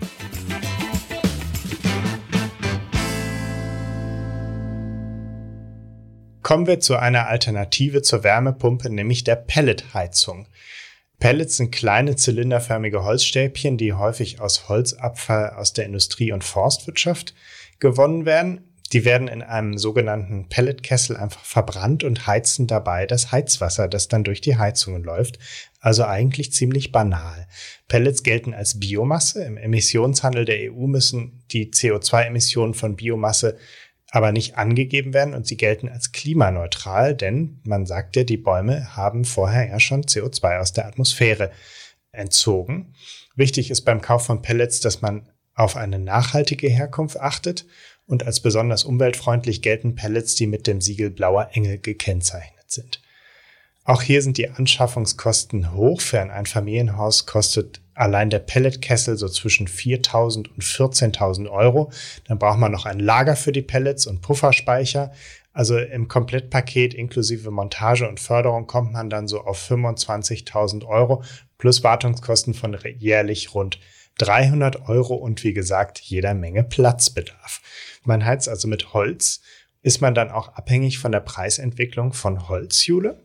Kommen wir zu einer Alternative zur Wärmepumpe, nämlich der Pelletheizung. Pellets sind kleine zylinderförmige Holzstäbchen, die häufig aus Holzabfall aus der Industrie- und Forstwirtschaft gewonnen werden. Die werden in einem sogenannten Pelletkessel einfach verbrannt und heizen dabei das Heizwasser, das dann durch die Heizungen läuft. Also eigentlich ziemlich banal. Pellets gelten als Biomasse. Im Emissionshandel der EU müssen die CO2-Emissionen von Biomasse aber nicht angegeben werden und sie gelten als klimaneutral, denn man sagt ja, die Bäume haben vorher ja schon CO2 aus der Atmosphäre entzogen. Wichtig ist beim Kauf von Pellets, dass man auf eine nachhaltige Herkunft achtet und als besonders umweltfreundlich gelten Pellets, die mit dem Siegel Blauer Engel gekennzeichnet sind. Auch hier sind die Anschaffungskosten hoch. Für ein Einfamilienhaus kostet allein der Pelletkessel so zwischen 4.000 und 14.000 Euro. Dann braucht man noch ein Lager für die Pellets und Pufferspeicher. Also im Komplettpaket inklusive Montage und Förderung kommt man dann so auf 25.000 Euro plus Wartungskosten von jährlich rund 300 Euro und wie gesagt jeder Menge Platzbedarf. Man heizt also mit Holz. Ist man dann auch abhängig von der Preisentwicklung von Holzjule?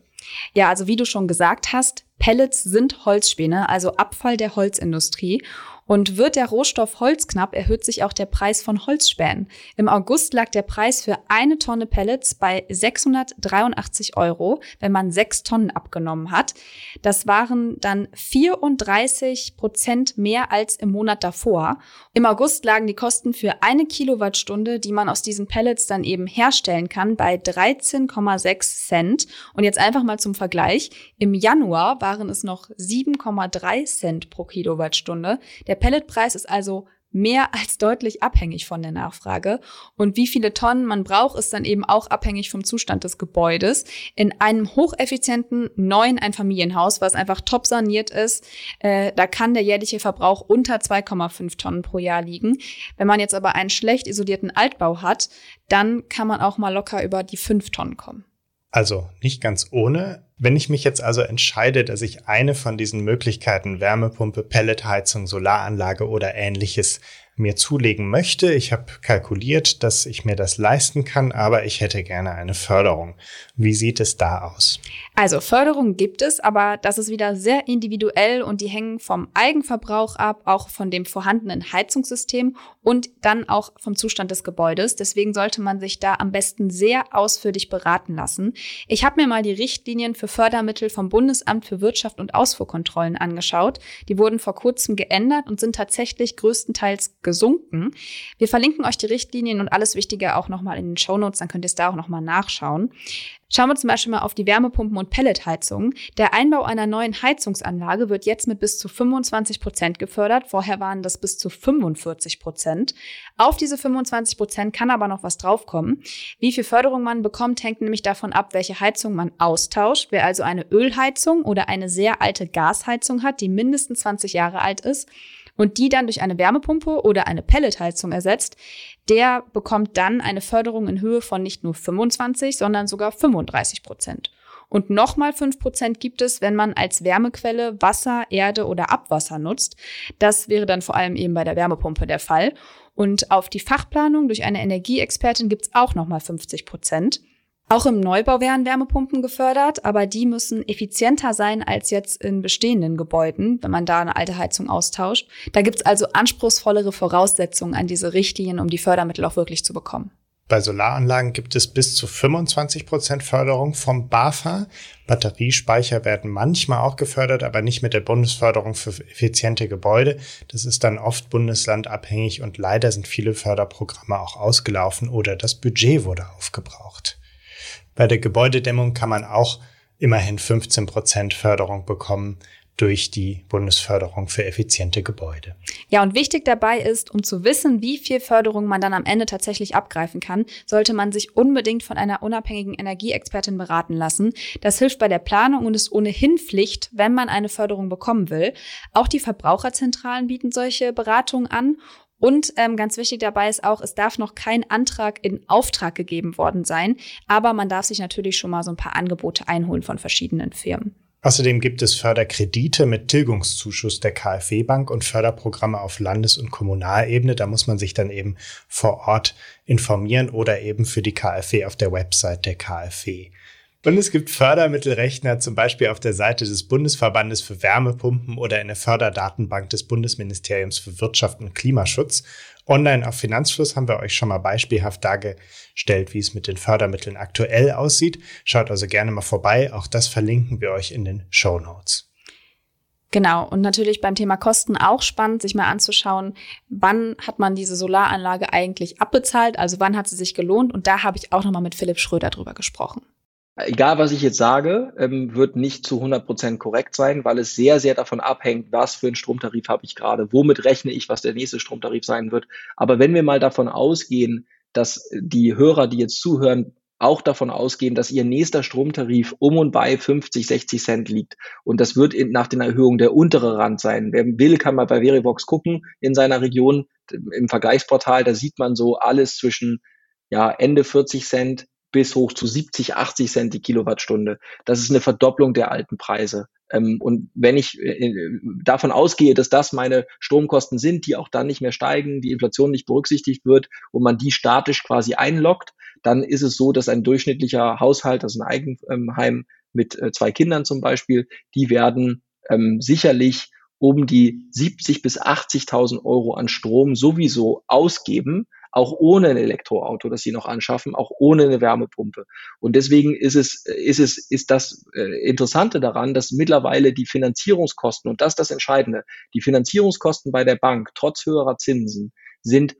Ja, also wie du schon gesagt hast, Pellets sind Holzspäne, also Abfall der Holzindustrie. Und wird der Rohstoff Holz knapp, erhöht sich auch der Preis von Holzspänen. Im August lag der Preis für eine Tonne Pellets bei 683 Euro, wenn man sechs Tonnen abgenommen hat. Das waren dann 34 Prozent mehr als im Monat davor. Im August lagen die Kosten für eine Kilowattstunde, die man aus diesen Pellets dann eben herstellen kann, bei 13,6 Cent. Und jetzt einfach mal zum Vergleich. Im Januar waren es noch 7,3 Cent pro Kilowattstunde. Der Pelletpreis ist also mehr als deutlich abhängig von der Nachfrage. Und wie viele Tonnen man braucht, ist dann eben auch abhängig vom Zustand des Gebäudes. In einem hocheffizienten neuen Einfamilienhaus, was einfach top saniert ist, äh, da kann der jährliche Verbrauch unter 2,5 Tonnen pro Jahr liegen. Wenn man jetzt aber einen schlecht isolierten Altbau hat, dann kann man auch mal locker über die 5 Tonnen kommen. Also nicht ganz ohne. Wenn ich mich jetzt also entscheide, dass ich eine von diesen Möglichkeiten, Wärmepumpe, Pelletheizung, Solaranlage oder ähnliches mir zulegen möchte. Ich habe kalkuliert, dass ich mir das leisten kann, aber ich hätte gerne eine Förderung. Wie sieht es da aus? Also Förderung gibt es, aber das ist wieder sehr individuell und die hängen vom Eigenverbrauch ab, auch von dem vorhandenen Heizungssystem und dann auch vom Zustand des Gebäudes. Deswegen sollte man sich da am besten sehr ausführlich beraten lassen. Ich habe mir mal die Richtlinien für Fördermittel vom Bundesamt für Wirtschaft und Ausfuhrkontrollen angeschaut. Die wurden vor kurzem geändert und sind tatsächlich größtenteils gesunken. Wir verlinken euch die Richtlinien und alles Wichtige auch nochmal in den Show Notes, dann könnt ihr es da auch nochmal nachschauen. Schauen wir zum Beispiel mal auf die Wärmepumpen und Pelletheizungen. Der Einbau einer neuen Heizungsanlage wird jetzt mit bis zu 25 Prozent gefördert. Vorher waren das bis zu 45 Prozent. Auf diese 25 Prozent kann aber noch was draufkommen. Wie viel Förderung man bekommt, hängt nämlich davon ab, welche Heizung man austauscht. Wer also eine Ölheizung oder eine sehr alte Gasheizung hat, die mindestens 20 Jahre alt ist, und die dann durch eine Wärmepumpe oder eine Pelletheizung ersetzt, der bekommt dann eine Förderung in Höhe von nicht nur 25, sondern sogar 35 Prozent. Und nochmal 5 Prozent gibt es, wenn man als Wärmequelle Wasser, Erde oder Abwasser nutzt. Das wäre dann vor allem eben bei der Wärmepumpe der Fall. Und auf die Fachplanung durch eine Energieexpertin gibt es auch nochmal 50 Prozent. Auch im Neubau werden Wärmepumpen gefördert, aber die müssen effizienter sein als jetzt in bestehenden Gebäuden, wenn man da eine alte Heizung austauscht. Da gibt's also anspruchsvollere Voraussetzungen an diese Richtlinien, um die Fördermittel auch wirklich zu bekommen. Bei Solaranlagen gibt es bis zu 25 Prozent Förderung vom BAFA. Batteriespeicher werden manchmal auch gefördert, aber nicht mit der Bundesförderung für effiziente Gebäude. Das ist dann oft bundeslandabhängig und leider sind viele Förderprogramme auch ausgelaufen oder das Budget wurde aufgebraucht. Bei der Gebäudedämmung kann man auch immerhin 15 Prozent Förderung bekommen durch die Bundesförderung für effiziente Gebäude. Ja, und wichtig dabei ist, um zu wissen, wie viel Förderung man dann am Ende tatsächlich abgreifen kann, sollte man sich unbedingt von einer unabhängigen Energieexpertin beraten lassen. Das hilft bei der Planung und ist ohnehin Pflicht, wenn man eine Förderung bekommen will. Auch die Verbraucherzentralen bieten solche Beratungen an und ähm, ganz wichtig dabei ist auch, es darf noch kein Antrag in Auftrag gegeben worden sein, aber man darf sich natürlich schon mal so ein paar Angebote einholen von verschiedenen Firmen. Außerdem gibt es Förderkredite mit Tilgungszuschuss der KfW Bank und Förderprogramme auf Landes- und Kommunalebene. Da muss man sich dann eben vor Ort informieren oder eben für die KfW auf der Website der KfW. Und es gibt Fördermittelrechner, zum Beispiel auf der Seite des Bundesverbandes für Wärmepumpen oder in der Förderdatenbank des Bundesministeriums für Wirtschaft und Klimaschutz. Online auf Finanzfluss haben wir euch schon mal beispielhaft dargestellt, wie es mit den Fördermitteln aktuell aussieht. Schaut also gerne mal vorbei. Auch das verlinken wir euch in den Show Notes. Genau. Und natürlich beim Thema Kosten auch spannend, sich mal anzuschauen, wann hat man diese Solaranlage eigentlich abbezahlt, also wann hat sie sich gelohnt. Und da habe ich auch nochmal mit Philipp Schröder drüber gesprochen. Egal, was ich jetzt sage, ähm, wird nicht zu 100 Prozent korrekt sein, weil es sehr, sehr davon abhängt, was für einen Stromtarif habe ich gerade, womit rechne ich, was der nächste Stromtarif sein wird. Aber wenn wir mal davon ausgehen, dass die Hörer, die jetzt zuhören, auch davon ausgehen, dass ihr nächster Stromtarif um und bei 50, 60 Cent liegt. Und das wird nach den Erhöhungen der untere Rand sein. Wer will, kann mal bei Verivox gucken in seiner Region im Vergleichsportal. Da sieht man so alles zwischen ja, Ende 40 Cent bis hoch zu 70, 80 Cent die Kilowattstunde. Das ist eine Verdopplung der alten Preise. Ähm, und wenn ich äh, davon ausgehe, dass das meine Stromkosten sind, die auch dann nicht mehr steigen, die Inflation nicht berücksichtigt wird und man die statisch quasi einloggt, dann ist es so, dass ein durchschnittlicher Haushalt, also ein Eigenheim mit äh, zwei Kindern zum Beispiel, die werden ähm, sicherlich um die 70 bis 80.000 Euro an Strom sowieso ausgeben, auch ohne ein Elektroauto, das sie noch anschaffen, auch ohne eine Wärmepumpe. Und deswegen ist es, ist es, ist das äh, Interessante daran, dass mittlerweile die Finanzierungskosten, und das ist das Entscheidende, die Finanzierungskosten bei der Bank trotz höherer Zinsen sind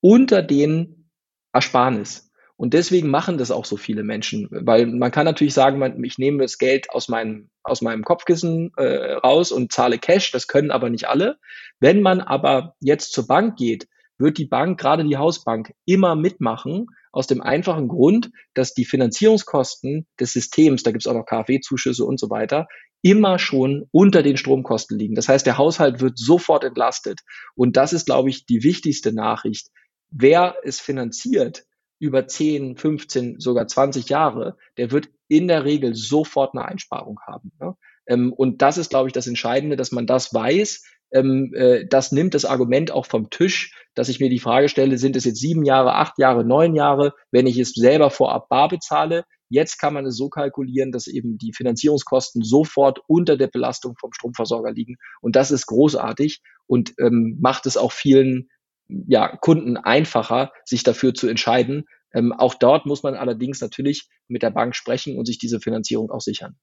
unter den Ersparnis. Und deswegen machen das auch so viele Menschen, weil man kann natürlich sagen, man, ich nehme das Geld aus meinem, aus meinem Kopfkissen äh, raus und zahle Cash, das können aber nicht alle. Wenn man aber jetzt zur Bank geht, wird die Bank, gerade die Hausbank, immer mitmachen, aus dem einfachen Grund, dass die Finanzierungskosten des Systems, da gibt es auch noch KfW-Zuschüsse und so weiter, immer schon unter den Stromkosten liegen. Das heißt, der Haushalt wird sofort entlastet. Und das ist, glaube ich, die wichtigste Nachricht. Wer es finanziert, über 10, 15, sogar 20 Jahre, der wird in der Regel sofort eine Einsparung haben. Ne? Ähm, und das ist, glaube ich, das Entscheidende, dass man das weiß. Ähm, äh, das nimmt das Argument auch vom Tisch, dass ich mir die Frage stelle, sind es jetzt sieben Jahre, acht Jahre, neun Jahre, wenn ich es selber vorab bar bezahle? Jetzt kann man es so kalkulieren, dass eben die Finanzierungskosten sofort unter der Belastung vom Stromversorger liegen. Und das ist großartig und ähm, macht es auch vielen ja, Kunden einfacher, sich dafür zu entscheiden. Ähm, auch dort muss man allerdings natürlich mit der Bank sprechen und sich diese Finanzierung auch sichern.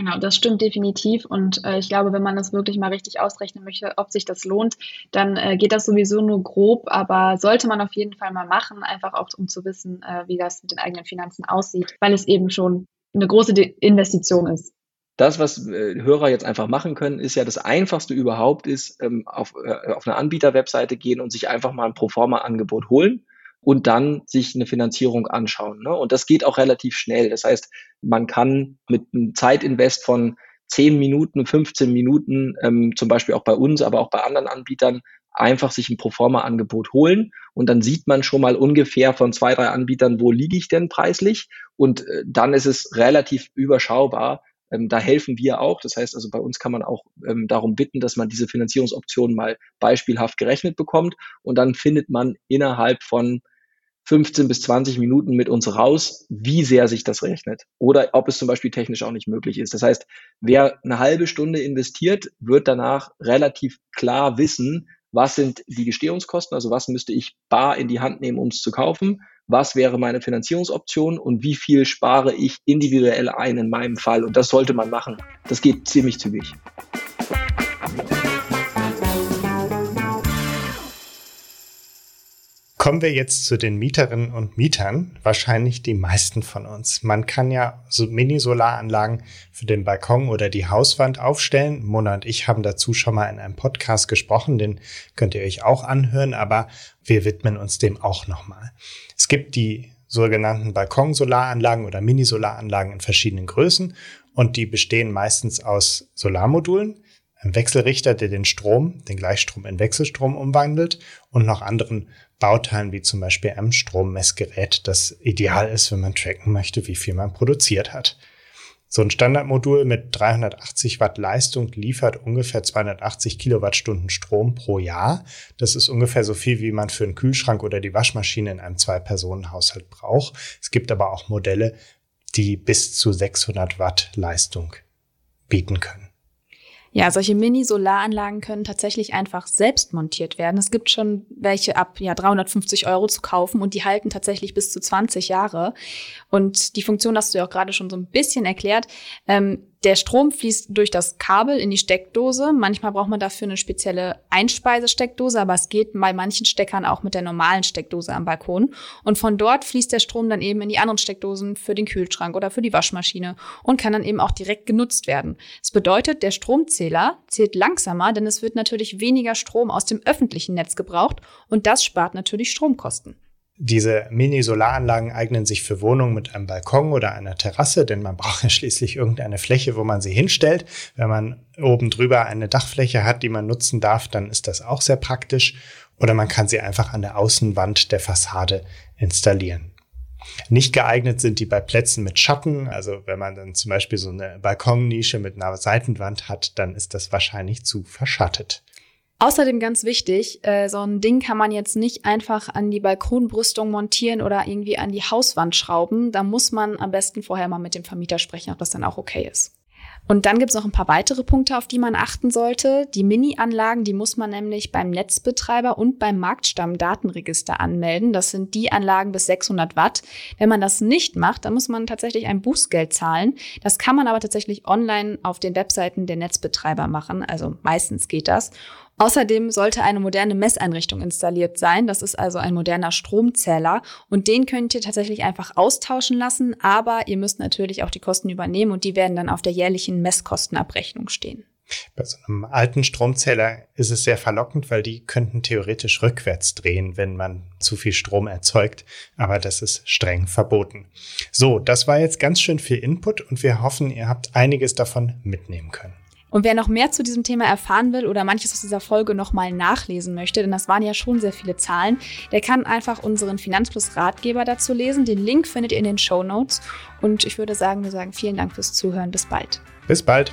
Genau, das stimmt definitiv. Und äh, ich glaube, wenn man das wirklich mal richtig ausrechnen möchte, ob sich das lohnt, dann äh, geht das sowieso nur grob, aber sollte man auf jeden Fall mal machen, einfach auch um zu wissen, äh, wie das mit den eigenen Finanzen aussieht, weil es eben schon eine große De Investition ist. Das, was äh, Hörer jetzt einfach machen können, ist ja das Einfachste überhaupt ist, ähm, auf, äh, auf eine Anbieterwebseite gehen und sich einfach mal ein Proforma-Angebot holen und dann sich eine Finanzierung anschauen. Ne? Und das geht auch relativ schnell. Das heißt, man kann mit einem Zeitinvest von 10 Minuten, 15 Minuten, ähm, zum Beispiel auch bei uns, aber auch bei anderen Anbietern, einfach sich ein Proforma-Angebot holen und dann sieht man schon mal ungefähr von zwei, drei Anbietern, wo liege ich denn preislich und äh, dann ist es relativ überschaubar, ähm, da helfen wir auch. Das heißt also, bei uns kann man auch ähm, darum bitten, dass man diese Finanzierungsoptionen mal beispielhaft gerechnet bekommt und dann findet man innerhalb von 15 bis 20 Minuten mit uns raus, wie sehr sich das rechnet oder ob es zum Beispiel technisch auch nicht möglich ist. Das heißt, wer eine halbe Stunde investiert, wird danach relativ klar wissen, was sind die Gestehungskosten, also was müsste ich bar in die Hand nehmen, um es zu kaufen, was wäre meine Finanzierungsoption und wie viel spare ich individuell ein in meinem Fall. Und das sollte man machen. Das geht ziemlich zügig. Kommen wir jetzt zu den Mieterinnen und Mietern, wahrscheinlich die meisten von uns. Man kann ja so Mini-Solaranlagen für den Balkon oder die Hauswand aufstellen. Mona und ich haben dazu schon mal in einem Podcast gesprochen, den könnt ihr euch auch anhören, aber wir widmen uns dem auch nochmal. Es gibt die sogenannten Balkonsolaranlagen oder Mini-Solaranlagen in verschiedenen Größen und die bestehen meistens aus Solarmodulen einem Wechselrichter, der den Strom, den Gleichstrom in Wechselstrom umwandelt und noch anderen Bauteilen wie zum Beispiel einem Strommessgerät, das ideal ist, wenn man tracken möchte, wie viel man produziert hat. So ein Standardmodul mit 380 Watt Leistung liefert ungefähr 280 Kilowattstunden Strom pro Jahr. Das ist ungefähr so viel, wie man für einen Kühlschrank oder die Waschmaschine in einem Zwei-Personen-Haushalt braucht. Es gibt aber auch Modelle, die bis zu 600 Watt Leistung bieten können. Ja, solche Mini-Solaranlagen können tatsächlich einfach selbst montiert werden. Es gibt schon welche ab ja, 350 Euro zu kaufen und die halten tatsächlich bis zu 20 Jahre. Und die Funktion hast du ja auch gerade schon so ein bisschen erklärt. Ähm, Der Strom fließt durch das Kabel in die Steckdose. Manchmal braucht man dafür eine spezielle Einspeisesteckdose, aber es geht bei manchen Steckern auch mit der normalen Steckdose am Balkon. Und von dort fließt der Strom dann eben in die anderen Steckdosen für den Kühlschrank oder für die Waschmaschine und kann dann eben auch direkt genutzt werden. Das bedeutet, der Stromzähler zählt langsamer, denn es wird natürlich weniger Strom aus dem öffentlichen Netz gebraucht und das spart natürlich Stromkosten. Diese Mini-Solaranlagen eignen sich für Wohnungen mit einem Balkon oder einer Terrasse, denn man braucht ja schließlich irgendeine Fläche, wo man sie hinstellt. Wenn man oben drüber eine Dachfläche hat, die man nutzen darf, dann ist das auch sehr praktisch. Oder man kann sie einfach an der Außenwand der Fassade installieren. Nicht geeignet sind die bei Plätzen mit Schatten. Also wenn man dann zum Beispiel so eine Balkonnische mit einer Seitenwand hat, dann ist das wahrscheinlich zu verschattet. Außerdem ganz wichtig, äh, so ein Ding kann man jetzt nicht einfach an die Balkonbrüstung montieren oder irgendwie an die Hauswand schrauben. Da muss man am besten vorher mal mit dem Vermieter sprechen, ob das dann auch okay ist. Und dann gibt's noch ein paar weitere Punkte, auf die man achten sollte. Die Mini-Anlagen, die muss man nämlich beim Netzbetreiber und beim Marktstamm-Datenregister anmelden. Das sind die Anlagen bis 600 Watt. Wenn man das nicht macht, dann muss man tatsächlich ein Bußgeld zahlen. Das kann man aber tatsächlich online auf den Webseiten der Netzbetreiber machen. Also meistens geht das. Außerdem sollte eine moderne Messeinrichtung installiert sein. Das ist also ein moderner Stromzähler und den könnt ihr tatsächlich einfach austauschen lassen, aber ihr müsst natürlich auch die Kosten übernehmen und die werden dann auf der jährlichen Messkostenabrechnung stehen. Bei so einem alten Stromzähler ist es sehr verlockend, weil die könnten theoretisch rückwärts drehen, wenn man zu viel Strom erzeugt. Aber das ist streng verboten. So, das war jetzt ganz schön viel Input und wir hoffen, ihr habt einiges davon mitnehmen können. Und wer noch mehr zu diesem Thema erfahren will oder manches aus dieser Folge nochmal nachlesen möchte, denn das waren ja schon sehr viele Zahlen, der kann einfach unseren Finanzplus Ratgeber dazu lesen. Den Link findet ihr in den Show Notes. Und ich würde sagen, wir sagen vielen Dank fürs Zuhören. Bis bald. Bis bald.